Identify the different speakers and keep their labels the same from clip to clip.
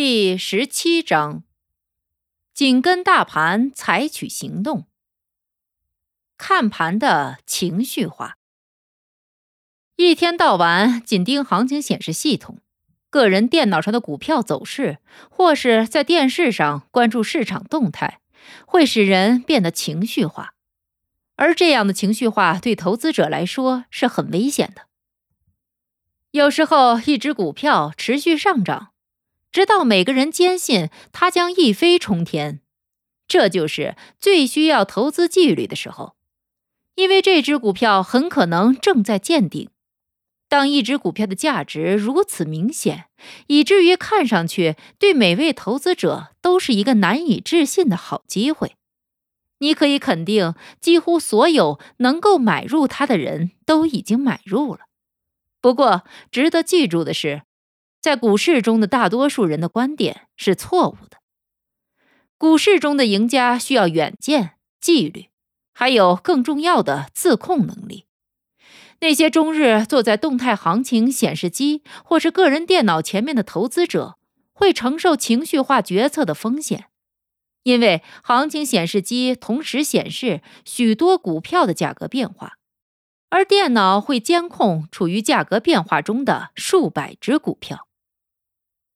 Speaker 1: 第十七章：紧跟大盘采取行动。看盘的情绪化，一天到晚紧盯行情显示系统、个人电脑上的股票走势，或是在电视上关注市场动态，会使人变得情绪化。而这样的情绪化对投资者来说是很危险的。有时候，一只股票持续上涨。直到每个人坚信它将一飞冲天，这就是最需要投资纪律的时候，因为这只股票很可能正在见顶。当一只股票的价值如此明显，以至于看上去对每位投资者都是一个难以置信的好机会，你可以肯定，几乎所有能够买入它的人都已经买入了。不过，值得记住的是。在股市中的大多数人的观点是错误的。股市中的赢家需要远见、纪律，还有更重要的自控能力。那些终日坐在动态行情显示机或是个人电脑前面的投资者，会承受情绪化决策的风险，因为行情显示机同时显示许多股票的价格变化。而电脑会监控处于价格变化中的数百只股票，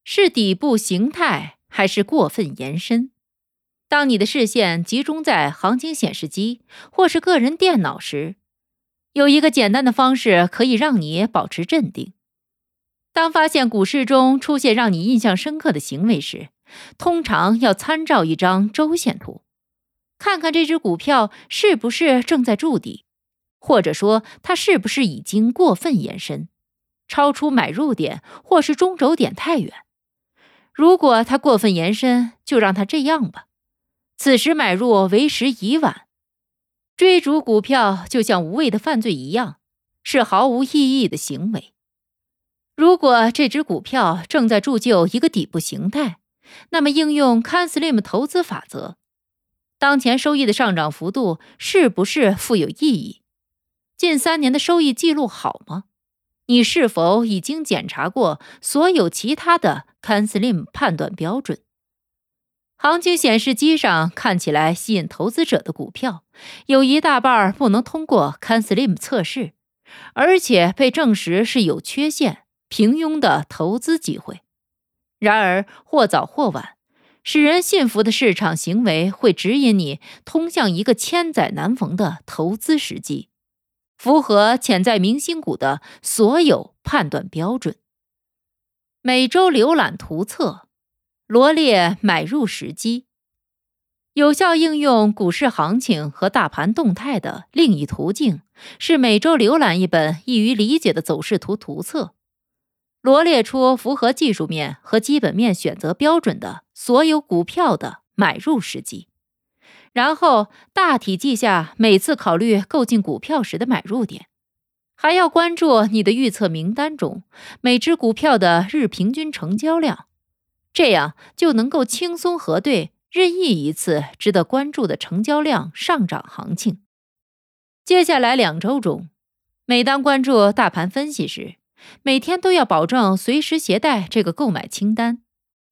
Speaker 1: 是底部形态还是过分延伸？当你的视线集中在行情显示机或是个人电脑时，有一个简单的方式可以让你保持镇定。当发现股市中出现让你印象深刻的行为时，通常要参照一张周线图，看看这只股票是不是正在筑底。或者说，它是不是已经过分延伸，超出买入点或是中轴点太远？如果它过分延伸，就让它这样吧。此时买入为时已晚。追逐股票就像无谓的犯罪一样，是毫无意义的行为。如果这只股票正在铸就一个底部形态，那么应用 CanSlim 投资法则，当前收益的上涨幅度是不是富有意义？近三年的收益记录好吗？你是否已经检查过所有其他的 CanSlim 判断标准？行情显示机上看起来吸引投资者的股票，有一大半不能通过 CanSlim 测试，而且被证实是有缺陷、平庸的投资机会。然而，或早或晚，使人信服的市场行为会指引你通向一个千载难逢的投资时机。符合潜在明星股的所有判断标准。每周浏览图册，罗列买入时机。有效应用股市行情和大盘动态的另一途径是每周浏览一本易于理解的走势图图册，罗列出符合技术面和基本面选择标准的所有股票的买入时机。然后大体记下每次考虑购进股票时的买入点，还要关注你的预测名单中每只股票的日平均成交量，这样就能够轻松核对任意一次值得关注的成交量上涨行情。接下来两周中，每当关注大盘分析时，每天都要保证随时携带这个购买清单，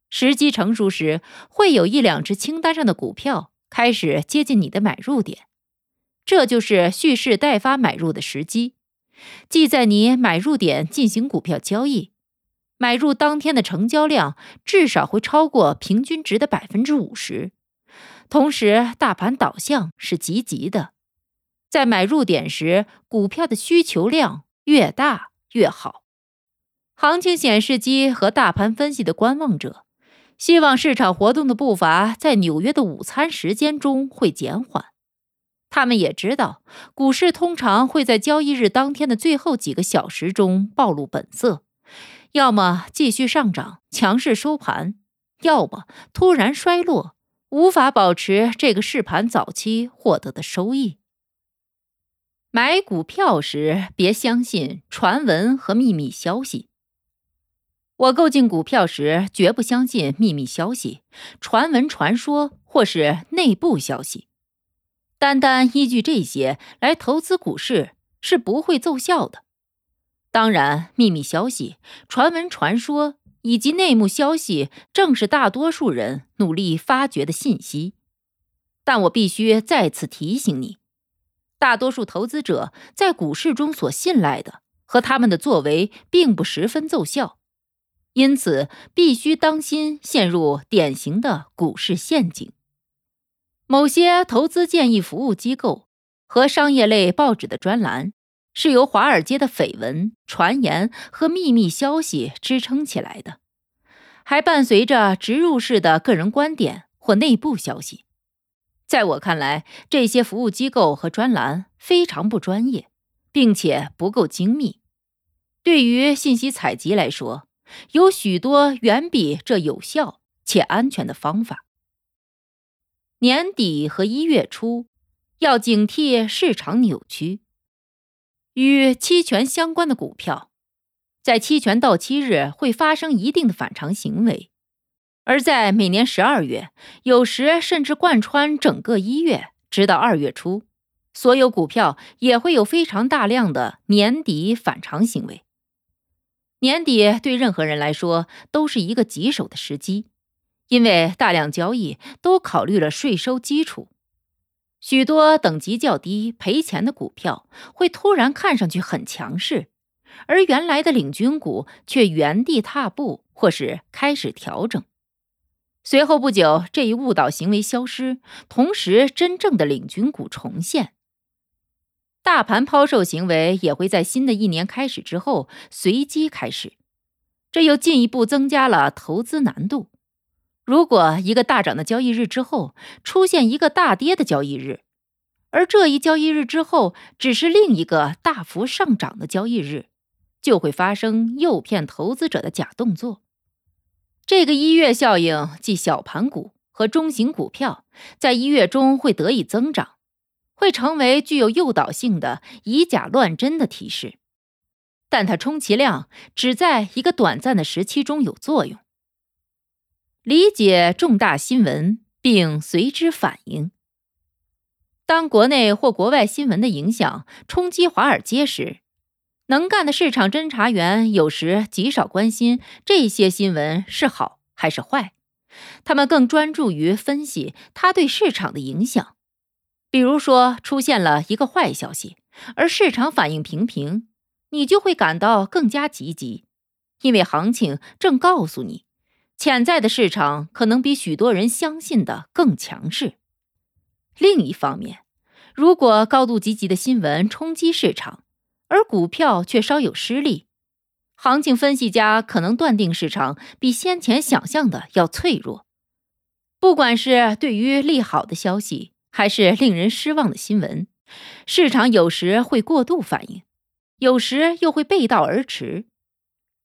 Speaker 1: 时机成熟时会有一两只清单上的股票。开始接近你的买入点，这就是蓄势待发买入的时机。即在你买入点进行股票交易，买入当天的成交量至少会超过平均值的百分之五十。同时，大盘导向是积极的，在买入点时，股票的需求量越大越好。行情显示机和大盘分析的观望者。希望市场活动的步伐在纽约的午餐时间中会减缓。他们也知道，股市通常会在交易日当天的最后几个小时中暴露本色，要么继续上涨，强势收盘；要么突然衰落，无法保持这个试盘早期获得的收益。买股票时，别相信传闻和秘密消息。我购进股票时，绝不相信秘密消息、传闻、传说或是内部消息。单单依据这些来投资股市是不会奏效的。当然，秘密消息、传闻、传说以及内幕消息，正是大多数人努力发掘的信息。但我必须再次提醒你，大多数投资者在股市中所信赖的和他们的作为，并不十分奏效。因此，必须当心陷入典型的股市陷阱。某些投资建议服务机构和商业类报纸的专栏，是由华尔街的绯闻、传言和秘密消息支撑起来的，还伴随着植入式的个人观点或内部消息。在我看来，这些服务机构和专栏非常不专业，并且不够精密。对于信息采集来说，有许多远比这有效且安全的方法。年底和一月初要警惕市场扭曲。与期权相关的股票，在期权到期日会发生一定的反常行为，而在每年十二月，有时甚至贯穿整个一月，直到二月初，所有股票也会有非常大量的年底反常行为。年底对任何人来说都是一个棘手的时机，因为大量交易都考虑了税收基础，许多等级较低、赔钱的股票会突然看上去很强势，而原来的领军股却原地踏步或是开始调整。随后不久，这一误导行为消失，同时真正的领军股重现。大盘抛售行为也会在新的一年开始之后随机开始，这又进一步增加了投资难度。如果一个大涨的交易日之后出现一个大跌的交易日，而这一交易日之后只是另一个大幅上涨的交易日，就会发生诱骗投资者的假动作。这个一月效应，即小盘股和中型股票在一月中会得以增长。会成为具有诱导性的以假乱真的提示，但它充其量只在一个短暂的时期中有作用。理解重大新闻并随之反应。当国内或国外新闻的影响冲击华尔街时，能干的市场侦查员有时极少关心这些新闻是好还是坏，他们更专注于分析它对市场的影响。比如说，出现了一个坏消息，而市场反应平平，你就会感到更加积极，因为行情正告诉你，潜在的市场可能比许多人相信的更强势。另一方面，如果高度积极的新闻冲击市场，而股票却稍有失利，行情分析家可能断定市场比先前想象的要脆弱。不管是对于利好的消息，还是令人失望的新闻，市场有时会过度反应，有时又会背道而驰。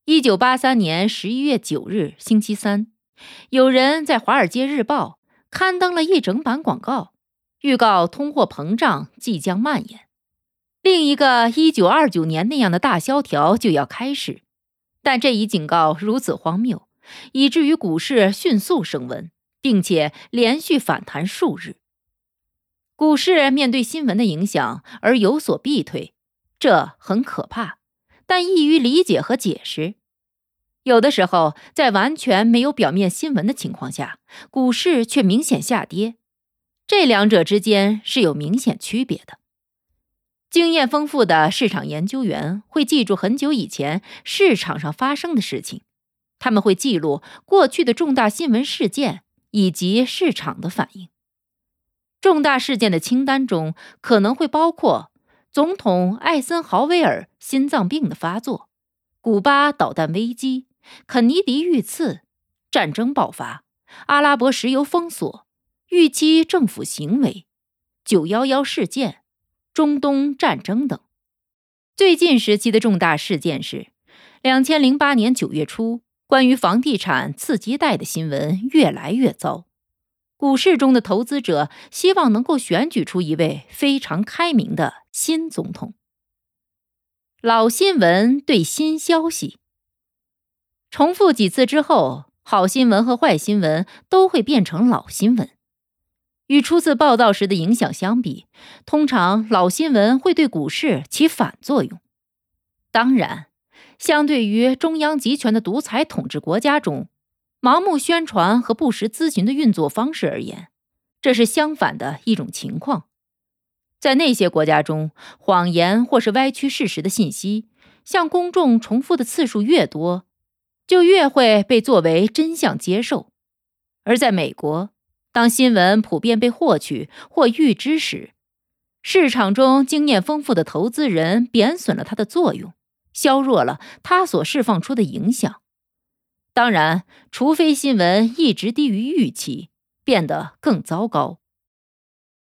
Speaker 1: 一九八三年十一月九日星期三，有人在《华尔街日报》刊登了一整版广告，预告通货膨胀即将蔓延，另一个一九二九年那样的大萧条就要开始。但这一警告如此荒谬，以至于股市迅速升温，并且连续反弹数日。股市面对新闻的影响而有所避退，这很可怕，但易于理解和解释。有的时候，在完全没有表面新闻的情况下，股市却明显下跌，这两者之间是有明显区别的。经验丰富的市场研究员会记住很久以前市场上发生的事情，他们会记录过去的重大新闻事件以及市场的反应。重大事件的清单中可能会包括总统艾森豪威尔心脏病的发作、古巴导弹危机、肯尼迪遇刺、战争爆发、阿拉伯石油封锁、预期政府行为、九幺幺事件、中东战争等。最近时期的重大事件是两千零八年九月初，关于房地产次级贷的新闻越来越糟。股市中的投资者希望能够选举出一位非常开明的新总统。老新闻对新消息重复几次之后，好新闻和坏新闻都会变成老新闻。与初次报道时的影响相比，通常老新闻会对股市起反作用。当然，相对于中央集权的独裁统治国家中，盲目宣传和不实咨询的运作方式而言，这是相反的一种情况。在那些国家中，谎言或是歪曲事实的信息向公众重复的次数越多，就越会被作为真相接受；而在美国，当新闻普遍被获取或预知时，市场中经验丰富的投资人贬损了它的作用，削弱了它所释放出的影响。当然，除非新闻一直低于预期，变得更糟糕。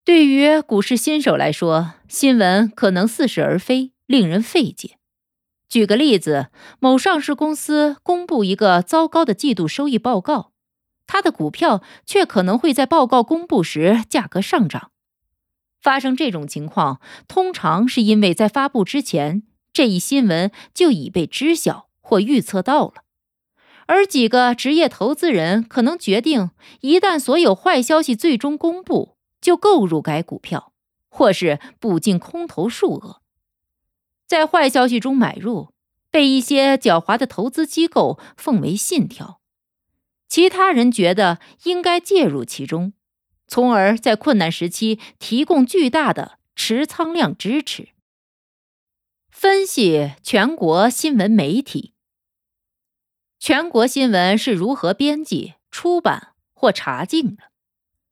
Speaker 1: 对于股市新手来说，新闻可能似是而非，令人费解。举个例子，某上市公司公布一个糟糕的季度收益报告。它的股票却可能会在报告公布时价格上涨。发生这种情况，通常是因为在发布之前，这一新闻就已被知晓或预测到了。而几个职业投资人可能决定，一旦所有坏消息最终公布，就购入该股票，或是补进空头数额。在坏消息中买入，被一些狡猾的投资机构奉为信条。其他人觉得应该介入其中，从而在困难时期提供巨大的持仓量支持。分析全国新闻媒体，全国新闻是如何编辑、出版或查禁的？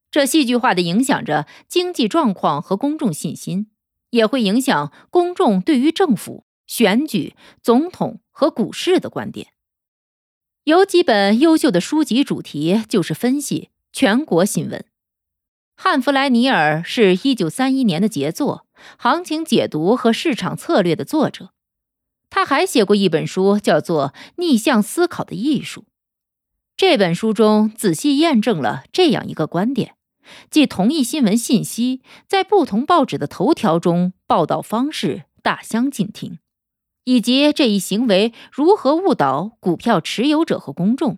Speaker 1: 这戏剧化的影响着经济状况和公众信心，也会影响公众对于政府、选举、总统和股市的观点。有几本优秀的书籍，主题就是分析全国新闻。汉弗莱尼尔是一九三一年的杰作《行情解读和市场策略》的作者，他还写过一本书，叫做《逆向思考的艺术》。这本书中仔细验证了这样一个观点，即同一新闻信息在不同报纸的头条中报道方式大相径庭。以及这一行为如何误导股票持有者和公众？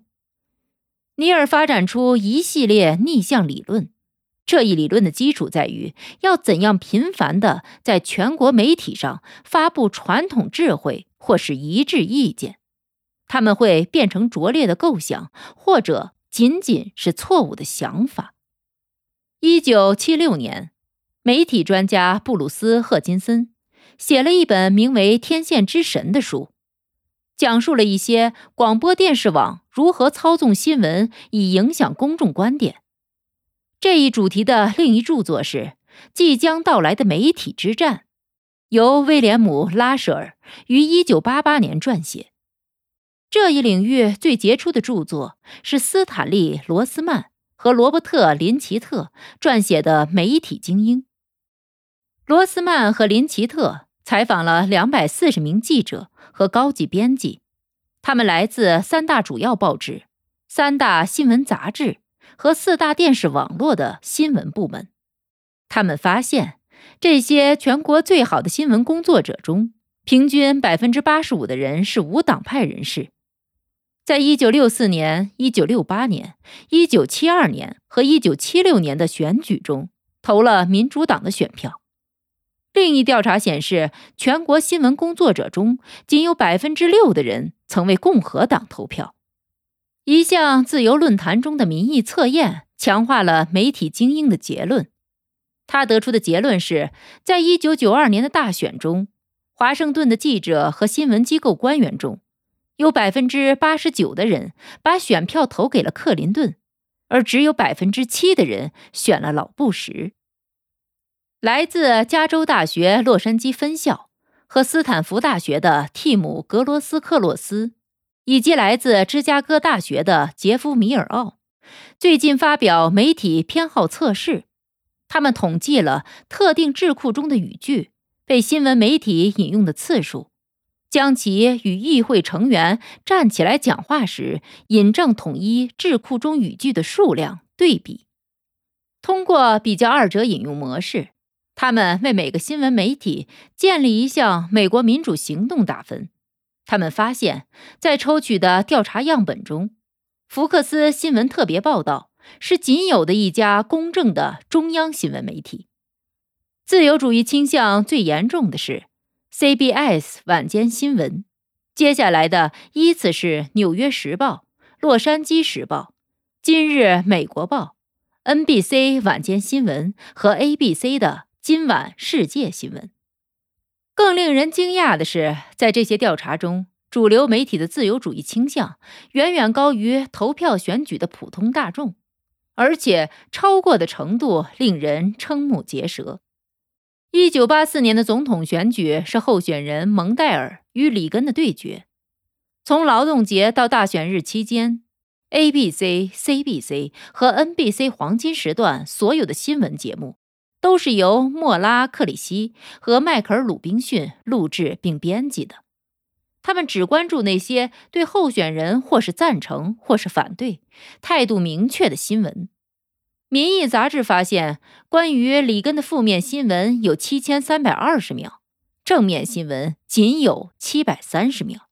Speaker 1: 尼尔发展出一系列逆向理论。这一理论的基础在于要怎样频繁地在全国媒体上发布传统智慧或是一致意见。他们会变成拙劣的构想，或者仅仅是错误的想法。一九七六年，媒体专家布鲁斯·赫金森。写了一本名为《天线之神》的书，讲述了一些广播电视网如何操纵新闻以影响公众观点。这一主题的另一著作是《即将到来的媒体之战》，由威廉姆·拉舍尔于1988年撰写。这一领域最杰出的著作是斯坦利·罗斯曼和罗伯特·林奇特撰写的《媒体精英》。罗斯曼和林奇特。采访了两百四十名记者和高级编辑，他们来自三大主要报纸、三大新闻杂志和四大电视网络的新闻部门。他们发现，这些全国最好的新闻工作者中，平均百分之八十五的人是无党派人士，在一九六四年、一九六八年、一九七二年和一九七六年的选举中投了民主党的选票。另一调查显示，全国新闻工作者中仅有百分之六的人曾为共和党投票。一项自由论坛中的民意测验强化了媒体精英的结论。他得出的结论是，在一九九二年的大选中，华盛顿的记者和新闻机构官员中，有百分之八十九的人把选票投给了克林顿，而只有百分之七的人选了老布什。来自加州大学洛杉矶分校和斯坦福大学的蒂姆·格罗斯克洛斯，以及来自芝加哥大学的杰夫·米尔奥，最近发表媒体偏好测试。他们统计了特定智库中的语句被新闻媒体引用的次数，将其与议会成员站起来讲话时引证统一智库中语句的数量对比。通过比较二者引用模式，他们为每个新闻媒体建立一项美国民主行动打分。他们发现，在抽取的调查样本中，福克斯新闻特别报道是仅有的一家公正的中央新闻媒体。自由主义倾向最严重的是 CBS 晚间新闻，接下来的依次是《纽约时报》《洛杉矶时报》《今日美国报》。NBC 晚间新闻和 ABC 的今晚世界新闻。更令人惊讶的是，在这些调查中，主流媒体的自由主义倾向远远高于投票选举的普通大众，而且超过的程度令人瞠目结舌。一九八四年的总统选举是候选人蒙代尔与里根的对决，从劳动节到大选日期间。ABC、CBC 和 NBC 黄金时段所有的新闻节目，都是由莫拉克里希和迈克尔鲁宾逊录制并编辑的。他们只关注那些对候选人或是赞成或是反对、态度明确的新闻。民意杂志发现，关于里根的负面新闻有七千三百二十秒，正面新闻仅有七百三十秒。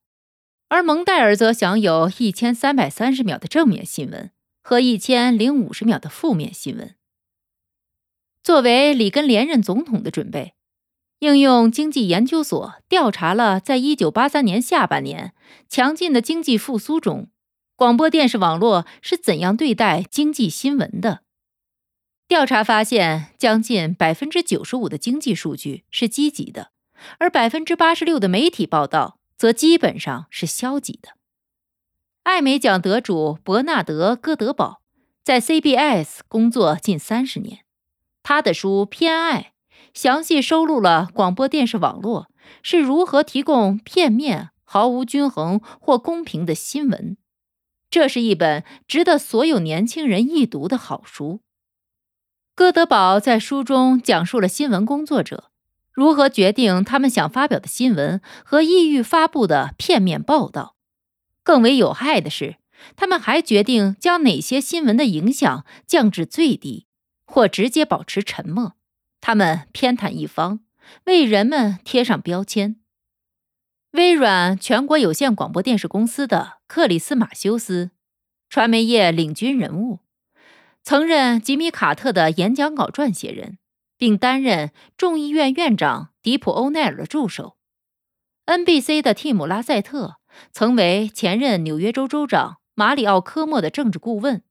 Speaker 1: 而蒙代尔则享有一千三百三十秒的正面新闻和一千零五十秒的负面新闻。作为里根连任总统的准备，应用经济研究所调查了在一九八三年下半年强劲的经济复苏中，广播电视网络是怎样对待经济新闻的。调查发现，将近百分之九十五的经济数据是积极的，而百分之八十六的媒体报道。则基本上是消极的。艾美奖得主伯纳德·戈德堡在 CBS 工作近三十年，他的书《偏爱》详细收录了广播电视网络是如何提供片面、毫无均衡或公平的新闻。这是一本值得所有年轻人一读的好书。戈德堡在书中讲述了新闻工作者。如何决定他们想发表的新闻和意欲发布的片面报道？更为有害的是，他们还决定将哪些新闻的影响降至最低，或直接保持沉默。他们偏袒一方，为人们贴上标签。微软全国有线广播电视公司的克里斯马修斯，传媒业领军人物，曾任吉米·卡特的演讲稿撰写人。并担任众议院院长迪普·欧奈尔的助手。NBC 的蒂姆·拉塞特曾为前任纽约州州长马里奥·科莫的政治顾问。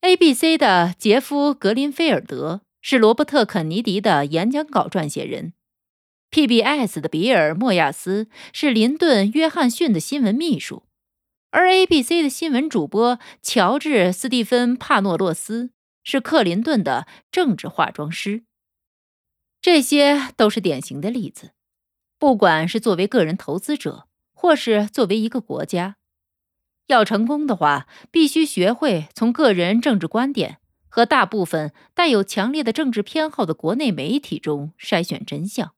Speaker 1: ABC 的杰夫·格林菲尔德是罗伯特·肯尼迪的演讲稿撰写人。PBS 的比尔·莫亚斯是林顿·约翰逊的新闻秘书，而 ABC 的新闻主播乔治·斯蒂芬·帕诺洛斯是克林顿的政治化妆师。这些都是典型的例子。不管是作为个人投资者，或是作为一个国家，要成功的话，必须学会从个人政治观点和大部分带有强烈的政治偏好的国内媒体中筛选真相。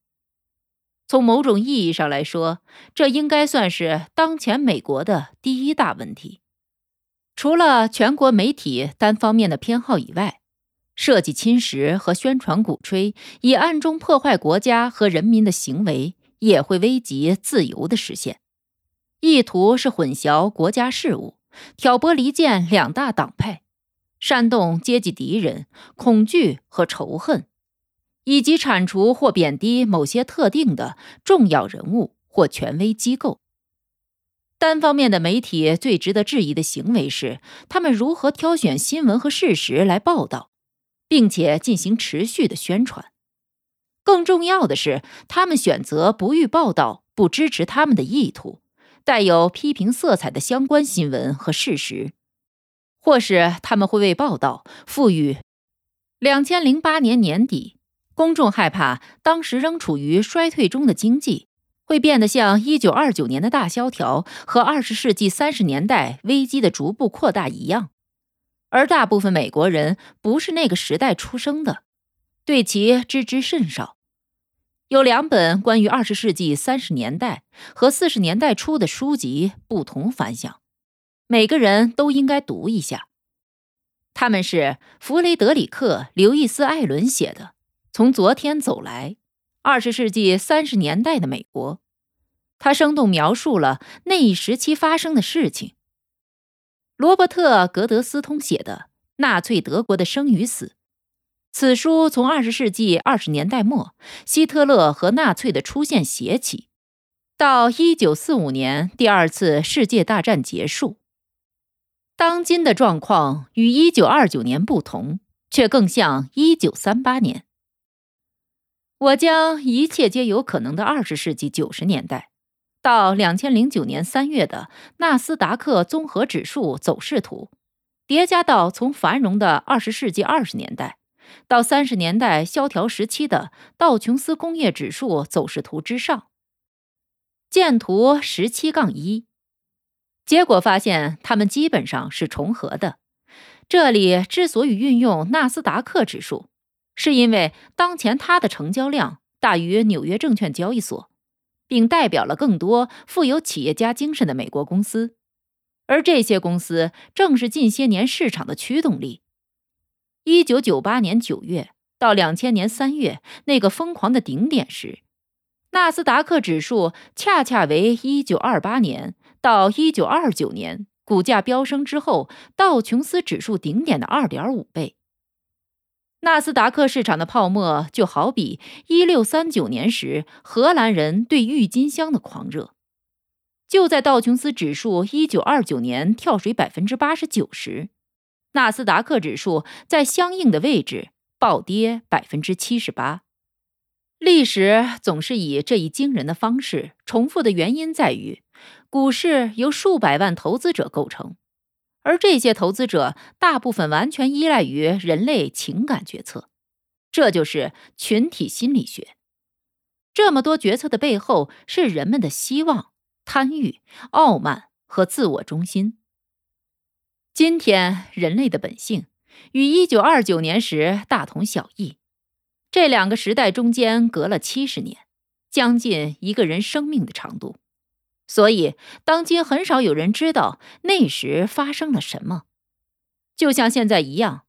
Speaker 1: 从某种意义上来说，这应该算是当前美国的第一大问题。除了全国媒体单方面的偏好以外，设计侵蚀和宣传鼓吹以暗中破坏国家和人民的行为，也会危及自由的实现。意图是混淆国家事务，挑拨离间两大党派，煽动阶级敌人、恐惧和仇恨，以及铲除或贬低某些特定的重要人物或权威机构。单方面的媒体最值得质疑的行为是，他们如何挑选新闻和事实来报道。并且进行持续的宣传。更重要的是，他们选择不予报道不支持他们的意图、带有批评色彩的相关新闻和事实，或是他们会为报道赋予。两千零八年年底，公众害怕当时仍处于衰退中的经济会变得像一九二九年的大萧条和二十世纪三十年代危机的逐步扩大一样。而大部分美国人不是那个时代出生的，对其知之甚少。有两本关于二十世纪三十年代和四十年代初的书籍，不同凡响，每个人都应该读一下。他们是弗雷德里克·刘易斯·艾伦写的《从昨天走来：二十世纪三十年代的美国》，他生动描述了那一时期发生的事情。罗伯特·格德斯通写的《纳粹德国的生与死》。此书从二十世纪二十年代末希特勒和纳粹的出现写起，到一九四五年第二次世界大战结束。当今的状况与一九二九年不同，却更像一九三八年。我将一切皆有可能的二十世纪九十年代，到两千零九年三月的纳斯达克综合指数走势图，叠加到从繁荣的二十世纪二十年代。到三十年代萧条时期的道琼斯工业指数走势图之上，见图十七杠一，结果发现它们基本上是重合的。这里之所以运用纳斯达克指数，是因为当前它的成交量大于纽约证券交易所，并代表了更多富有企业家精神的美国公司，而这些公司正是近些年市场的驱动力。一九九八年九月到两千年三月那个疯狂的顶点时，纳斯达克指数恰恰为一九二八年到一九二九年股价飙升之后道琼斯指数顶点的二点五倍。纳斯达克市场的泡沫就好比一六三九年时荷兰人对郁金香的狂热。就在道琼斯指数一九二九年跳水百分之八十九时。纳斯达克指数在相应的位置暴跌百分之七十八。历史总是以这一惊人的方式重复的原因在于，股市由数百万投资者构成，而这些投资者大部分完全依赖于人类情感决策，这就是群体心理学。这么多决策的背后是人们的希望、贪欲、傲慢和自我中心。今天人类的本性与一九二九年时大同小异，这两个时代中间隔了七十年，将近一个人生命的长度。所以，当今很少有人知道那时发生了什么。就像现在一样，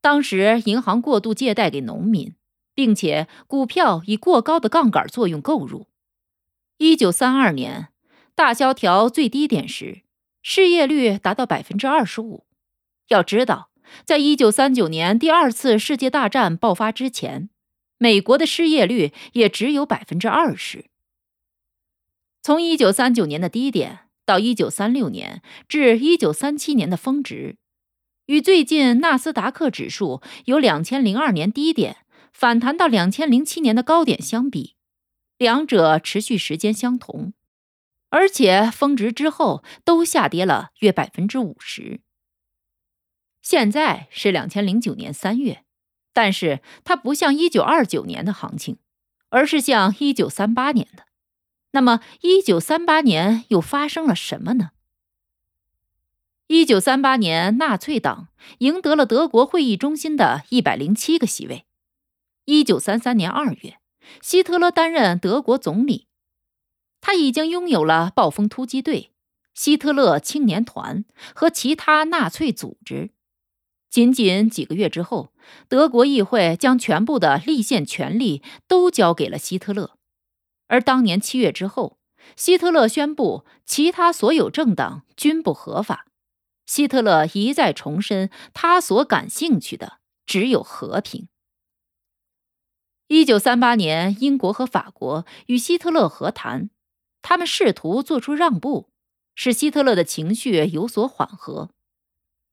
Speaker 1: 当时银行过度借贷给农民，并且股票以过高的杠杆作用购入。一九三二年大萧条最低点时。失业率达到百分之二十五。要知道，在一九三九年第二次世界大战爆发之前，美国的失业率也只有百分之二十。从一九三九年的低点到一九三六年至一九三七年的峰值，与最近纳斯达克指数由两千零二年低点反弹到两千零七年的高点相比，两者持续时间相同。而且峰值之后都下跌了约百分之五十。现在是两千零九年三月，但是它不像一九二九年的行情，而是像一九三八年的。那么，一九三八年又发生了什么呢？一九三八年，纳粹党赢得了德国会议中心的一百零七个席位。一九三三年二月，希特勒担任德国总理。他已经拥有了暴风突击队、希特勒青年团和其他纳粹组织。仅仅几个月之后，德国议会将全部的立宪权力都交给了希特勒。而当年七月之后，希特勒宣布其他所有政党均不合法。希特勒一再重申，他所感兴趣的只有和平。一九三八年，英国和法国与希特勒和谈。他们试图做出让步，使希特勒的情绪有所缓和。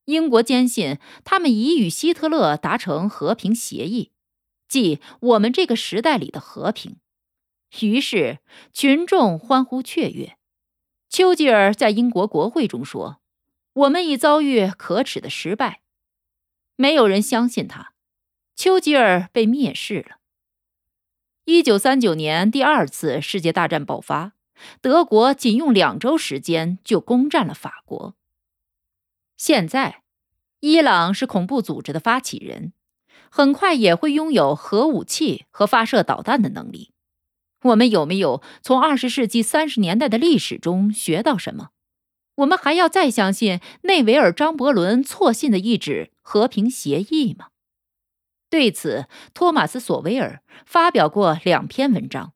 Speaker 1: 英国坚信他们已与希特勒达成和平协议，即我们这个时代里的和平。于是群众欢呼雀跃。丘吉尔在英国国会中说：“我们已遭遇可耻的失败。”没有人相信他。丘吉尔被蔑视了。一九三九年，第二次世界大战爆发。德国仅用两周时间就攻占了法国。现在，伊朗是恐怖组织的发起人，很快也会拥有核武器和发射导弹的能力。我们有没有从二十世纪三十年代的历史中学到什么？我们还要再相信内维尔·张伯伦错信的一纸和平协议吗？对此，托马斯·索维尔发表过两篇文章，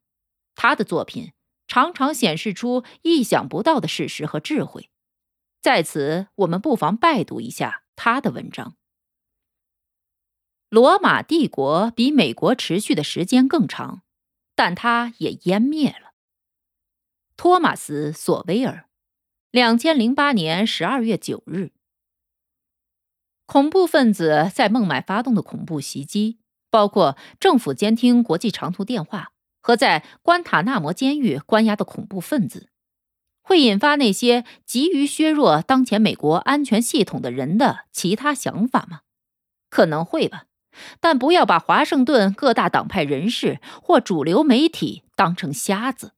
Speaker 1: 他的作品常常显示出意想不到的事实和智慧。在此，我们不妨拜读一下他的文章。罗马帝国比美国持续的时间更长，但它也湮灭了。托马斯·索维尔，两千零八年十二月九日。恐怖分子在孟买发动的恐怖袭击，包括政府监听国际长途电话和在关塔那摩监狱关押的恐怖分子，会引发那些急于削弱当前美国安全系统的人的其他想法吗？可能会吧，但不要把华盛顿各大党派人士或主流媒体当成瞎子。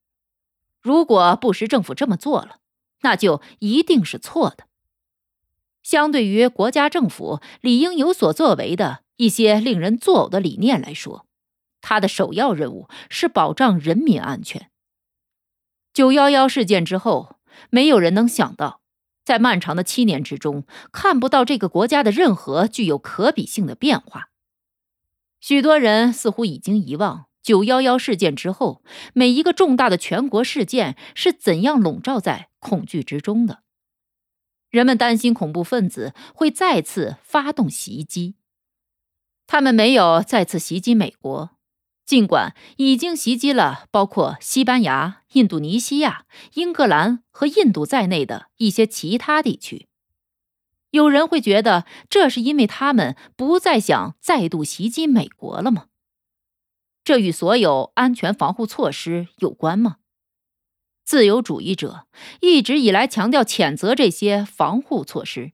Speaker 1: 如果布什政府这么做了，那就一定是错的。相对于国家政府理应有所作为的一些令人作呕的理念来说，他的首要任务是保障人民安全。九幺幺事件之后，没有人能想到，在漫长的七年之中，看不到这个国家的任何具有可比性的变化。许多人似乎已经遗忘九幺幺事件之后，每一个重大的全国事件是怎样笼罩在恐惧之中的。人们担心恐怖分子会再次发动袭击。他们没有再次袭击美国，尽管已经袭击了包括西班牙、印度尼西亚、英格兰和印度在内的一些其他地区。有人会觉得这是因为他们不再想再度袭击美国了吗？这与所有安全防护措施有关吗？自由主义者一直以来强调谴责这些防护措施，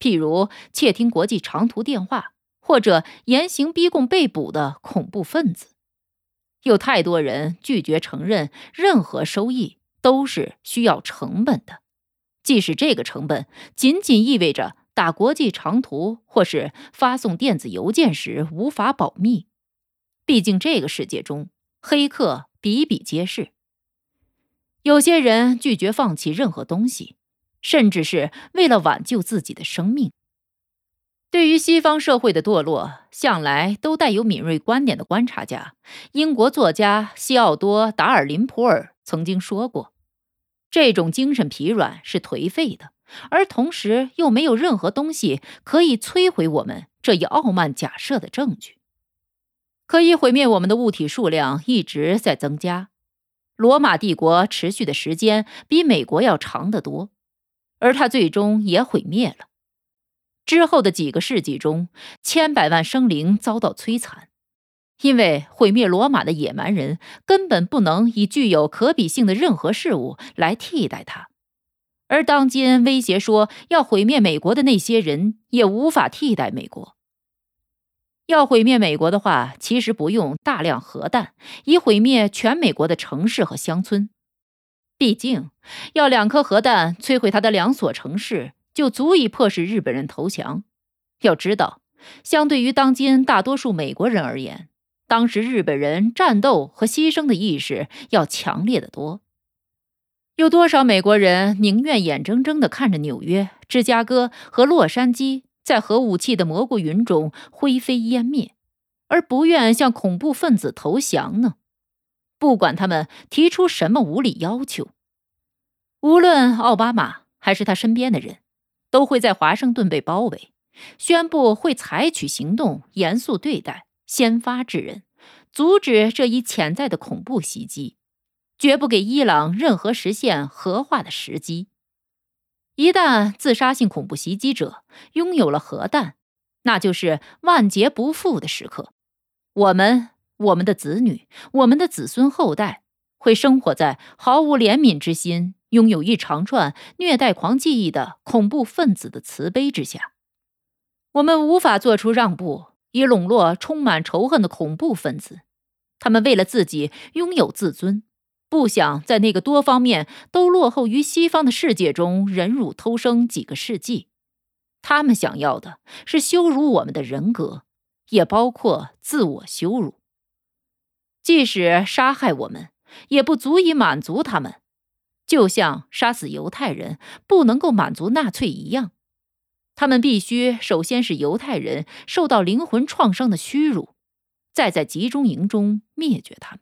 Speaker 1: 譬如窃听国际长途电话或者严刑逼供被捕的恐怖分子。有太多人拒绝承认任何收益都是需要成本的，即使这个成本仅仅意味着打国际长途或是发送电子邮件时无法保密。毕竟这个世界中黑客比比皆是。有些人拒绝放弃任何东西，甚至是为了挽救自己的生命。对于西方社会的堕落，向来都带有敏锐观点的观察家，英国作家西奥多·达尔林普尔曾经说过：“这种精神疲软是颓废的，而同时又没有任何东西可以摧毁我们这一傲慢假设的证据。可以毁灭我们的物体数量一直在增加。”罗马帝国持续的时间比美国要长得多，而它最终也毁灭了。之后的几个世纪中，千百万生灵遭到摧残，因为毁灭罗马的野蛮人根本不能以具有可比性的任何事物来替代它，而当今威胁说要毁灭美国的那些人也无法替代美国。要毁灭美国的话，其实不用大量核弹，以毁灭全美国的城市和乡村。毕竟，要两颗核弹摧毁他的两所城市，就足以迫使日本人投降。要知道，相对于当今大多数美国人而言，当时日本人战斗和牺牲的意识要强烈的多。有多少美国人宁愿眼睁睁地看着纽约、芝加哥和洛杉矶？在核武器的蘑菇云中灰飞烟灭，而不愿向恐怖分子投降呢？不管他们提出什么无理要求，无论奥巴马还是他身边的人，都会在华盛顿被包围，宣布会采取行动，严肃对待，先发制人，阻止这一潜在的恐怖袭击，绝不给伊朗任何实现核化的时机。一旦自杀性恐怖袭击者拥有了核弹，那就是万劫不复的时刻。我们、我们的子女、我们的子孙后代会生活在毫无怜悯之心、拥有一长串虐待狂记忆的恐怖分子的慈悲之下。我们无法做出让步，以笼络充满仇恨的恐怖分子。他们为了自己拥有自尊。不想在那个多方面都落后于西方的世界中忍辱偷生几个世纪，他们想要的是羞辱我们的人格，也包括自我羞辱。即使杀害我们，也不足以满足他们，就像杀死犹太人不能够满足纳粹一样。他们必须首先使犹太人受到灵魂创伤的屈辱，再在集中营中灭绝他们。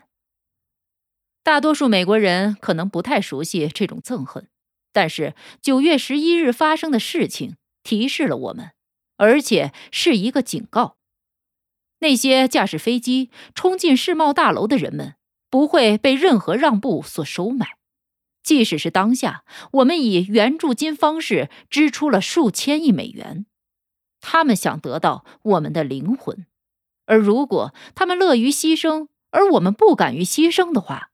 Speaker 1: 大多数美国人可能不太熟悉这种憎恨，但是九月十一日发生的事情提示了我们，而且是一个警告：那些驾驶飞机冲进世贸大楼的人们不会被任何让步所收买。即使是当下，我们以援助金方式支出了数千亿美元，他们想得到我们的灵魂，而如果他们乐于牺牲，而我们不敢于牺牲的话，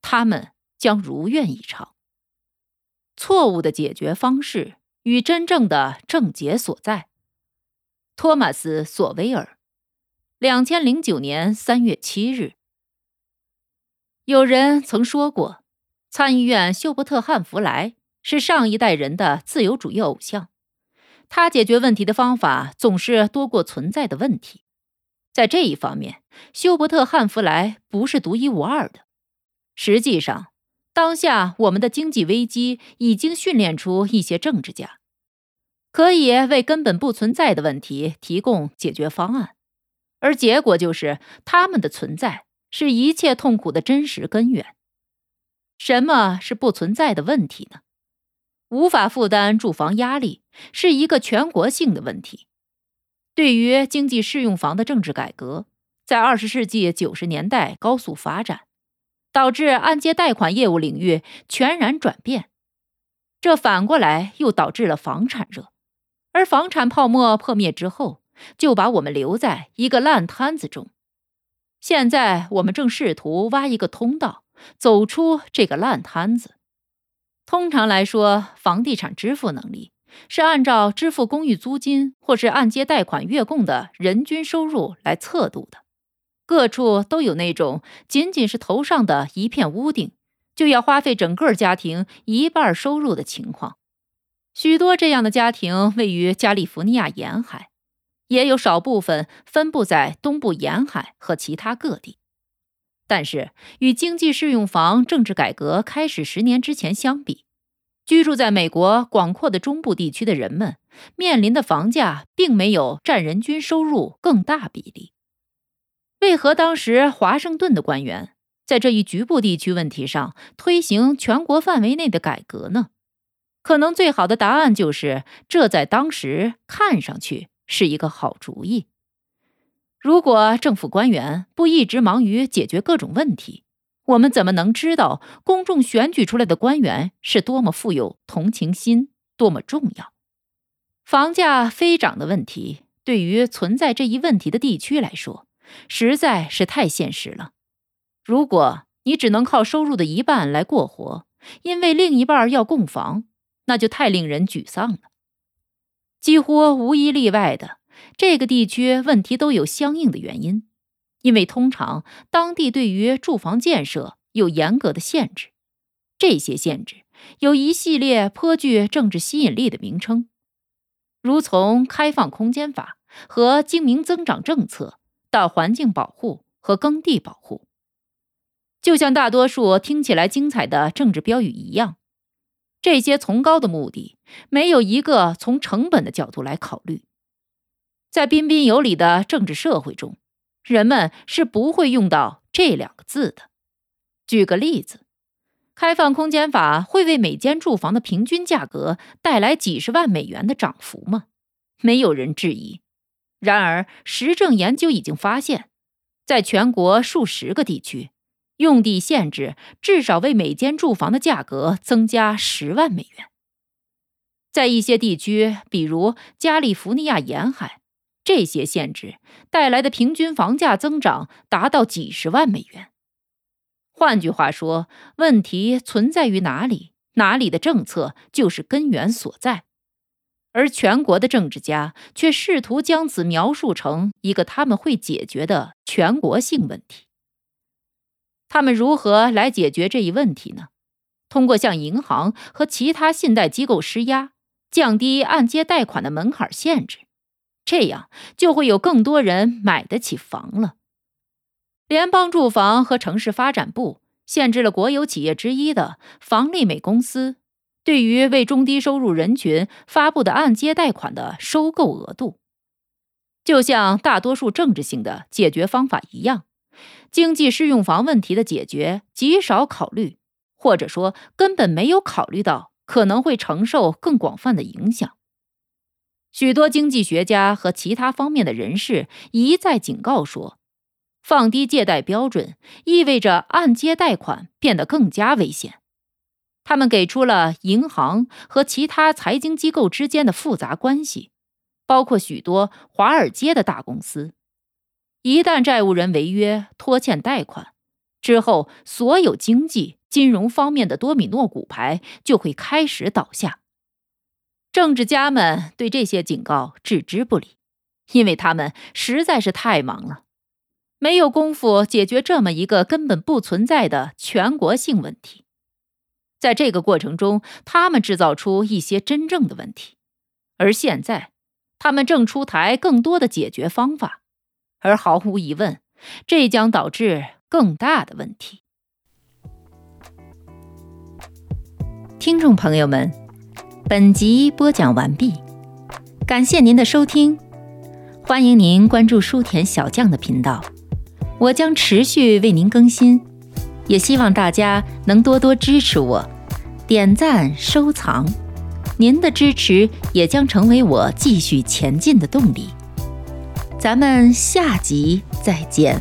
Speaker 1: 他们将如愿以偿。错误的解决方式与真正的症结所在。托马斯·索威尔，两千零九年三月七日。有人曾说过。参议院休伯特·汉弗莱是上一代人的自由主义偶像，他解决问题的方法总是多过存在的问题。在这一方面，休伯特·汉弗莱不是独一无二的。实际上，当下我们的经济危机已经训练出一些政治家，可以为根本不存在的问题提供解决方案，而结果就是他们的存在是一切痛苦的真实根源。什么是不存在的问题呢？无法负担住房压力是一个全国性的问题。对于经济适用房的政治改革，在二十世纪九十年代高速发展，导致按揭贷款业务领域全然转变。这反过来又导致了房产热，而房产泡沫破灭之后，就把我们留在一个烂摊子中。现在我们正试图挖一个通道。走出这个烂摊子。通常来说，房地产支付能力是按照支付公寓租金或是按揭贷款月供的人均收入来测度的。各处都有那种仅仅是头上的一片屋顶，就要花费整个家庭一半收入的情况。许多这样的家庭位于加利福尼亚沿海，也有少部分分布在东部沿海和其他各地。但是，与经济适用房政治改革开始十年之前相比，居住在美国广阔的中部地区的人们面临的房价并没有占人均收入更大比例。为何当时华盛顿的官员在这一局部地区问题上推行全国范围内的改革呢？可能最好的答案就是，这在当时看上去是一个好主意。如果政府官员不一直忙于解决各种问题，我们怎么能知道公众选举出来的官员是多么富有同情心、多么重要？房价飞涨的问题对于存在这一问题的地区来说，实在是太现实了。如果你只能靠收入的一半来过活，因为另一半要供房，那就太令人沮丧了。几乎无一例外的。这个地区问题都有相应的原因，因为通常当地对于住房建设有严格的限制，这些限制有一系列颇具政治吸引力的名称，如从开放空间法和精明增长政策到环境保护和耕地保护，就像大多数听起来精彩的政治标语一样，这些崇高的目的没有一个从成本的角度来考虑。在彬彬有礼的政治社会中，人们是不会用到这两个字的。举个例子，开放空间法会为每间住房的平均价格带来几十万美元的涨幅吗？没有人质疑。然而，实证研究已经发现，在全国数十个地区，用地限制至少为每间住房的价格增加十万美元。在一些地区，比如加利福尼亚沿海。这些限制带来的平均房价增长达到几十万美元。换句话说，问题存在于哪里，哪里的政策就是根源所在。而全国的政治家却试图将此描述成一个他们会解决的全国性问题。他们如何来解决这一问题呢？通过向银行和其他信贷机构施压，降低按揭贷款的门槛限制。这样就会有更多人买得起房了。联邦住房和城市发展部限制了国有企业之一的房利美公司对于为中低收入人群发布的按揭贷款的收购额度。就像大多数政治性的解决方法一样，经济适用房问题的解决极少考虑，或者说根本没有考虑到可能会承受更广泛的影响。许多经济学家和其他方面的人士一再警告说，放低借贷标准意味着按揭贷款变得更加危险。他们给出了银行和其他财经机构之间的复杂关系，包括许多华尔街的大公司。一旦债务人违约拖欠贷款之后，所有经济金融方面的多米诺骨牌就会开始倒下。政治家们对这些警告置之不理，因为他们实在是太忙了，没有功夫解决这么一个根本不存在的全国性问题。在这个过程中，他们制造出一些真正的问题，而现在，他们正出台更多的解决方法，而毫无疑问，这将导致更大的问题。
Speaker 2: 听众朋友们。本集播讲完毕，感谢您的收听，欢迎您关注书田小将的频道，我将持续为您更新，也希望大家能多多支持我，点赞收藏，您的支持也将成为我继续前进的动力。咱们下集再见。